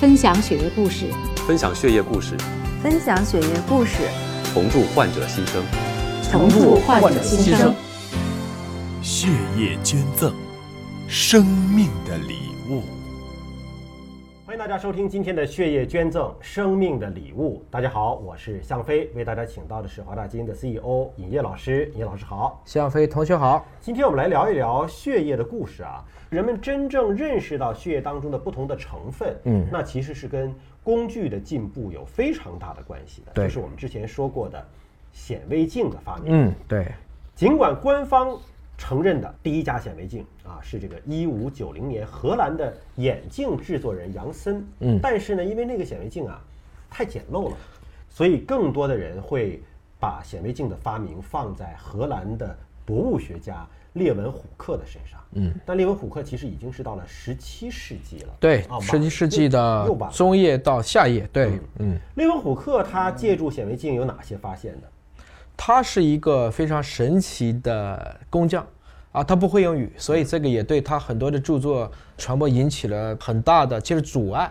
分享血液故事，分享血液故事，分享血液故事，同祝患者新生。同祝患者新生。血液捐赠，生命的礼物。大家收听今天的血液捐赠生命的礼物。大家好，我是向飞，为大家请到的是华大基因的 CEO 尹烨老师。尹烨老师好，向飞同学好。今天我们来聊一聊血液的故事啊。人们真正认识到血液当中的不同的成分，嗯，那其实是跟工具的进步有非常大的关系的。对，就是我们之前说过的显微镜的发明。嗯，对。尽管官方承认的第一家显微镜啊是这个一五九零年荷兰的眼镜制作人杨森，嗯，但是呢，因为那个显微镜啊太简陋了，所以更多的人会把显微镜的发明放在荷兰的博物学家列文虎克的身上。嗯，但列文虎克其实已经是到了十七世纪了。对，十七世纪的中叶到下叶。对，嗯，列文虎克他借助显微镜有哪些发现呢？他是一个非常神奇的工匠啊，他不会英语，所以这个也对他很多的著作传播引起了很大的就是阻碍。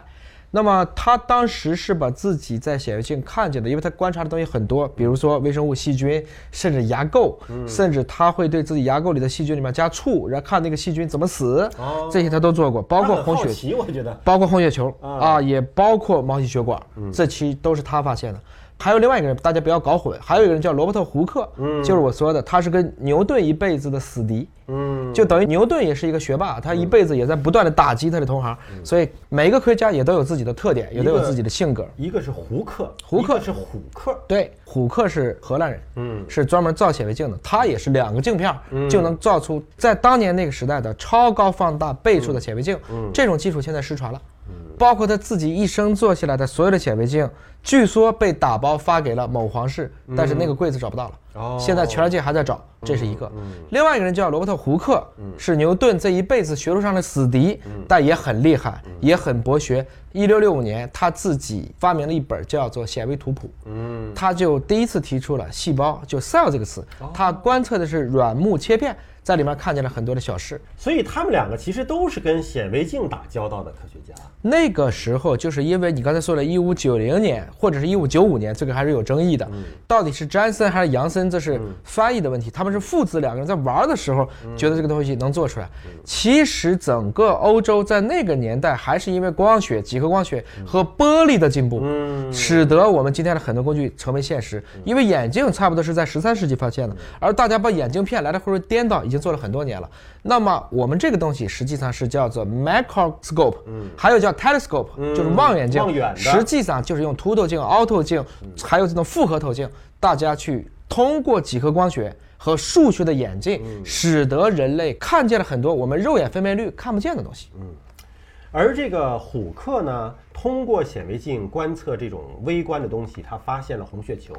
那么他当时是把自己在显微镜看见的，因为他观察的东西很多，比如说微生物、细菌，甚至牙垢，甚至他会对自己牙垢里的细菌里面加醋，然后看那个细菌怎么死，这些他都做过，包括红血，我觉得，包括红血球啊，也包括毛细血管，这期都是他发现的。还有另外一个人，大家不要搞混。还有一个人叫罗伯特·胡克，嗯，就是我说的，他是跟牛顿一辈子的死敌，嗯，就等于牛顿也是一个学霸，他一辈子也在不断的打击他的同行，所以每一个科学家也都有自己的特点，也都有自己的性格。一个是胡克，胡克。是虎克，对，虎克是荷兰人，嗯，是专门造显微镜的，他也是两个镜片就能造出在当年那个时代的超高放大倍数的显微镜，嗯，这种技术现在失传了。包括他自己一生做下来的所有的显微镜，据说被打包发给了某皇室，但是那个柜子找不到了。哦，现在全世界还在找，这是一个。另外一个人叫罗伯特·胡克，是牛顿这一辈子学术上的死敌，但也很厉害，也很博学。一六六五年，他自己发明了一本叫做《显微图谱》，嗯，他就第一次提出了细胞，就 cell 这个词，他观测的是软木切片。在里面看见了很多的小事，所以他们两个其实都是跟显微镜打交道的科学家。那个时候，就是因为你刚才说了一五九零年或者是一五九五年，这个还是有争议的，到底是詹森还是杨森，这是翻译的问题。他们是父子两个人在玩的时候觉得这个东西能做出来。其实整个欧洲在那个年代还是因为光学、几何光学和玻璃的进步，使得我们今天的很多工具成为现实。因为眼镜差不多是在十三世纪发现的，而大家把眼镜片来来回回颠倒已经。做了很多年了，那么我们这个东西实际上是叫做 microscope，嗯，还有叫 telescope，就是望远镜，望远的，实际上就是用凸透镜、凹透镜，还有这种复合透镜，大家去通过几何光学和数学的眼镜，使得人类看见了很多我们肉眼分辨率看不见的东西。嗯，而这个虎克呢，通过显微镜观测这种微观的东西，他发现了红血球。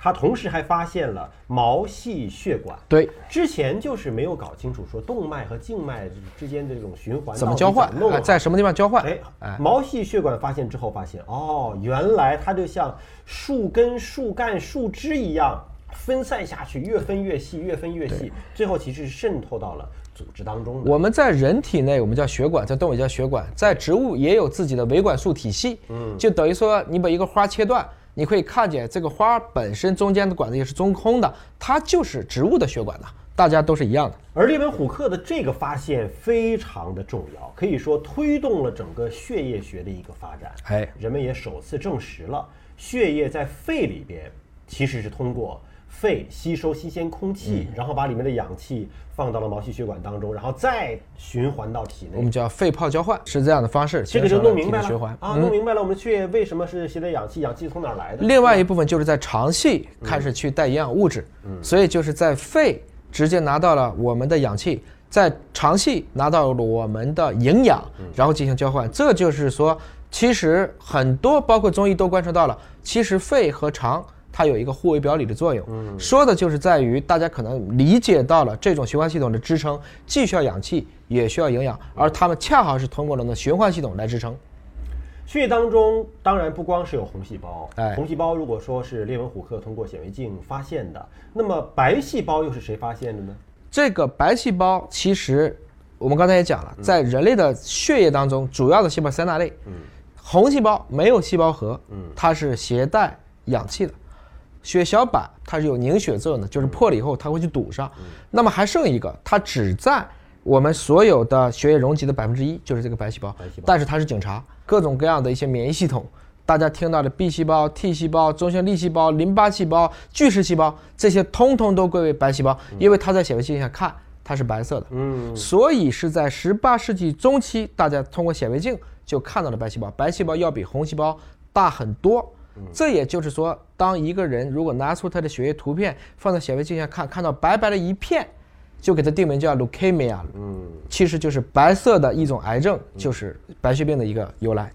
他同时还发现了毛细血管，对，之前就是没有搞清楚说动脉和静脉之间的这种循环怎么交换，在什么地方交换？哎，毛细血管发现之后发现，哦，原来它就像树根、树干、树枝一样分散下去，越分越细，越分越细，最后其实是渗透到了组织当中。我们在人体内，我们叫血管，在动物叫血管，在植物也有自己的维管束体系。嗯，就等于说你把一个花切断。你可以看见这个花本身中间的管子也是中空的，它就是植物的血管呢，大家都是一样的。而列文虎克的这个发现非常的重要，可以说推动了整个血液学的一个发展。哎，人们也首次证实了血液在肺里边其实是通过。肺吸收新鲜空气，然后把里面的氧气放到了毛细血管当中，然后再循环到体内。我们叫肺泡交换，是这样的方式。这个就弄明白了啊，弄明白了。我们血液为什么是携带氧气？氧气从哪儿来的？另外一部分就是在肠系开始去带营养物质，所以就是在肺直接拿到了我们的氧气，在肠系拿到了我们的营养，然后进行交换。这就是说，其实很多包括中医都观察到了，其实肺和肠。它有一个互为表里的作用，说的就是在于大家可能理解到了这种循环系统的支撑，既需要氧气，也需要营养，而它们恰好是通过了那循环系统来支撑。血液当中当然不光是有红细胞，哎，红细胞如果说是列文虎克通过显微镜发现的，那么白细胞又是谁发现的呢？这个白细胞其实我们刚才也讲了，在人类的血液当中，主要的细胞三大类。嗯红细胞没有细胞核，嗯，它是携带氧气的。血小板它是有凝血作用的，就是破了以后它会去堵上。那么还剩一个，它只占我们所有的血液容积的百分之一，就是这个白细胞。白细胞但是它是警察，各种各样的一些免疫系统，大家听到的 B 细胞、T 细胞、中性粒细胞、淋巴细胞、巨噬细胞，这些通通都归为白细胞，因为它在显微镜下看它是白色的。嗯，所以是在十八世纪中期，大家通过显微镜就看到了白细胞，白细胞要比红细胞大很多。这也就是说，当一个人如果拿出他的血液图片放在显微镜下看，看到白白的一片，就给它定名叫 leukemia 了。嗯，其实就是白色的一种癌症，就是白血病的一个由来。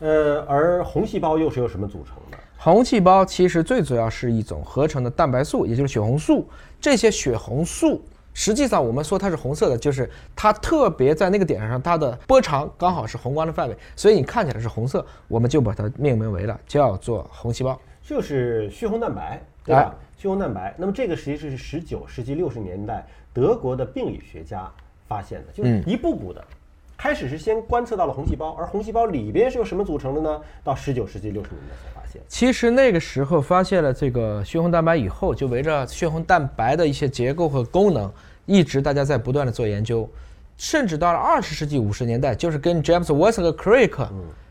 呃，而红细胞又是由什么组成的？红细胞其实最主要是一种合成的蛋白素，也就是血红素。这些血红素实际上我们说它是红色的，就是它特别在那个点上，它的波长刚好是红光的范围，所以你看起来是红色，我们就把它命名为了叫做红细胞。就是血红蛋白，对吧？血红蛋白。那么这个实际是十九世纪六十年代德国的病理学家发现的，就是一步步的。开始是先观测到了红细胞，而红细胞里边是由什么组成的呢？到十九世纪六十年代才发现。其实那个时候发现了这个血红蛋白以后，就围着血红蛋白的一些结构和功能，一直大家在不断的做研究，甚至到了二十世纪五十年代，就是跟 James Watson 和 Crick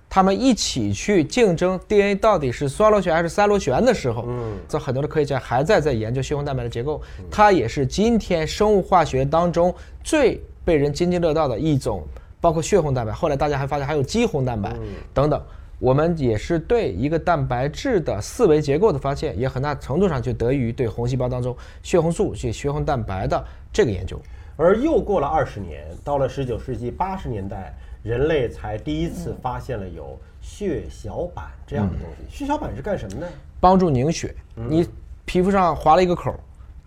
他们一起去竞争 DNA 到底是双螺旋还是三螺旋的时候，嗯，这很多的科学家还在在研究血红蛋白的结构，它也是今天生物化学当中最被人津津乐道的一种。包括血红蛋白，后来大家还发现还有肌红蛋白等等。我们也是对一个蛋白质的四维结构的发现，也很大程度上就得益于对红细胞当中血红素及血红蛋白的这个研究。而又过了二十年，到了十九世纪八十年代，人类才第一次发现了有血小板这样的东西。血小板是干什么呢？帮助凝血。你皮肤上划了一个口，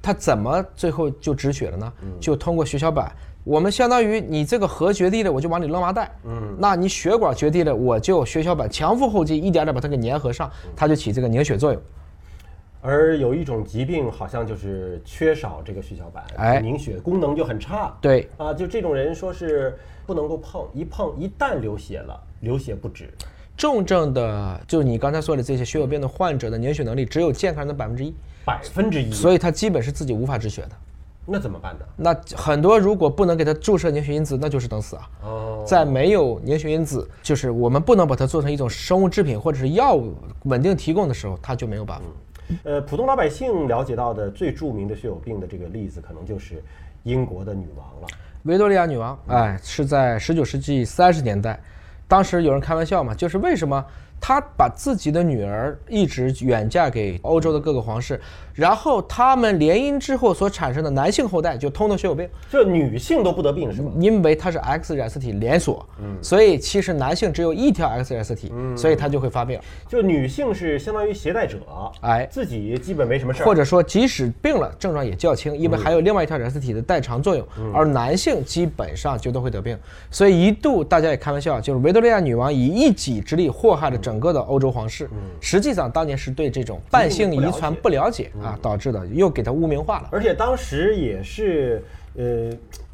它怎么最后就止血了呢？就通过血小板。我们相当于你这个核决堤了，我就往里扔麻袋。嗯，那你血管决堤了，我就血小板强腹后肌，一点点把它给粘合上，它就起这个凝血作用。而有一种疾病，好像就是缺少这个血小板，哎，凝血功能就很差。对，啊，就这种人说是不能够碰，一碰一旦流血了，流血不止。重症的，就你刚才说的这些血友病的患者的凝血能力只有健康人的百分之一，百分之一，所以他基本是自己无法止血的。那怎么办呢？那很多如果不能给他注射凝血因子，那就是等死啊！哦，在没有凝血因子，就是我们不能把它做成一种生物制品或者是药物稳定提供的时候，他就没有办法。呃，普通老百姓了解到的最著名的血友病的这个例子，可能就是英国的女王了，维多利亚女王。哎，是在十九世纪三十年代，当时有人开玩笑嘛，就是为什么？他把自己的女儿一直远嫁给欧洲的各个皇室，然后他们联姻之后所产生的男性后代就通通血友病，这女性都不得病是吗？因为它是 X 染色体连锁，嗯，所以其实男性只有一条 X 染色体，嗯，所以他就会发病。就女性是相当于携带者，哎，自己基本没什么事儿，或者说即使病了，症状也较轻，因为还有另外一条染色体的代偿作用，而男性基本上就都会得病。所以一度大家也开玩笑，就是维多利亚女王以一己之力祸害了。整个的欧洲皇室，实际上当年是对这种半性遗传不了解啊导致的，又给他污名化了。而且当时也是，呃，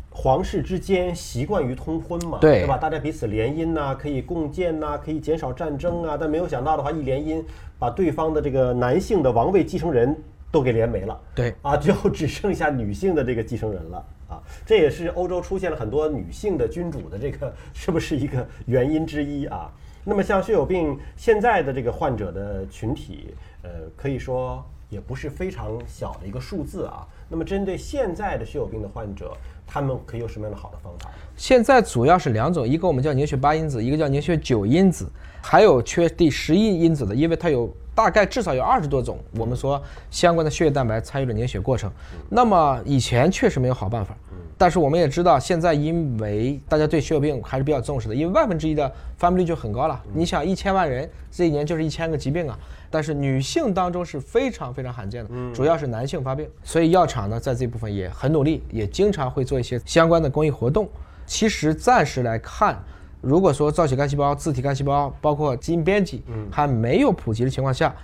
皇室之间习惯于通婚嘛，对吧？大家彼此联姻呐，可以共建呐，可以减少战争啊。但没有想到的话，一联姻把对方的这个男性的王位继承人都给连没了。对啊，最后只剩下女性的这个继承人了啊。这也是欧洲出现了很多女性的君主的这个是不是一个原因之一啊？那么像血友病现在的这个患者的群体，呃，可以说也不是非常小的一个数字啊。那么针对现在的血友病的患者，他们可以有什么样的好的方法？现在主要是两种，一个我们叫凝血八因子，一个叫凝血九因子，还有缺第十一因子的，因为它有大概至少有二十多种，我们说相关的血液蛋白参与了凝血过程。那么以前确实没有好办法。但是我们也知道，现在因为大家对血友病还是比较重视的，因为万分之一的发病率就很高了。你想，一千万人这一年就是一千个疾病啊。但是女性当中是非常非常罕见的，主要是男性发病，所以药厂呢在这部分也很努力，也经常会做一些相关的公益活动。其实暂时来看，如果说造血干细胞、自体干细胞，包括基因编辑还没有普及的情况下，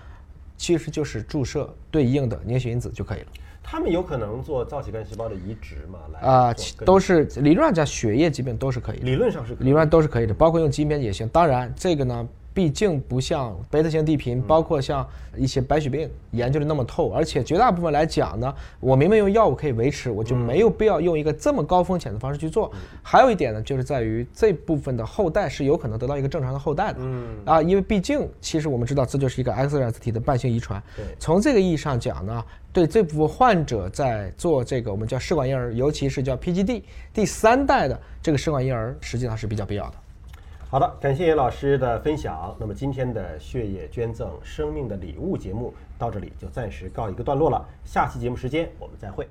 其实就是注射对应的凝血因子就可以了。他们有可能做造血干细胞的移植嘛？来啊，都是理论上讲，血液疾病都是可以，理论上是理论上都是可以的，包括用基因编辑也行。当然，这个呢。毕竟不像贝塔型地贫，包括像一些白血病研究的那么透，而且绝大部分来讲呢，我明明用药物可以维持，我就没有必要用一个这么高风险的方式去做。还有一点呢，就是在于这部分的后代是有可能得到一个正常的后代的。嗯啊，因为毕竟其实我们知道这就是一个 X 染色体的半性遗传。从这个意义上讲呢，对这部分患者在做这个我们叫试管婴儿，尤其是叫 PGD 第三代的这个试管婴儿，实际上是比较必要的。好的，感谢严老师的分享。那么今天的血液捐赠生命的礼物节目到这里就暂时告一个段落了。下期节目时间我们再会。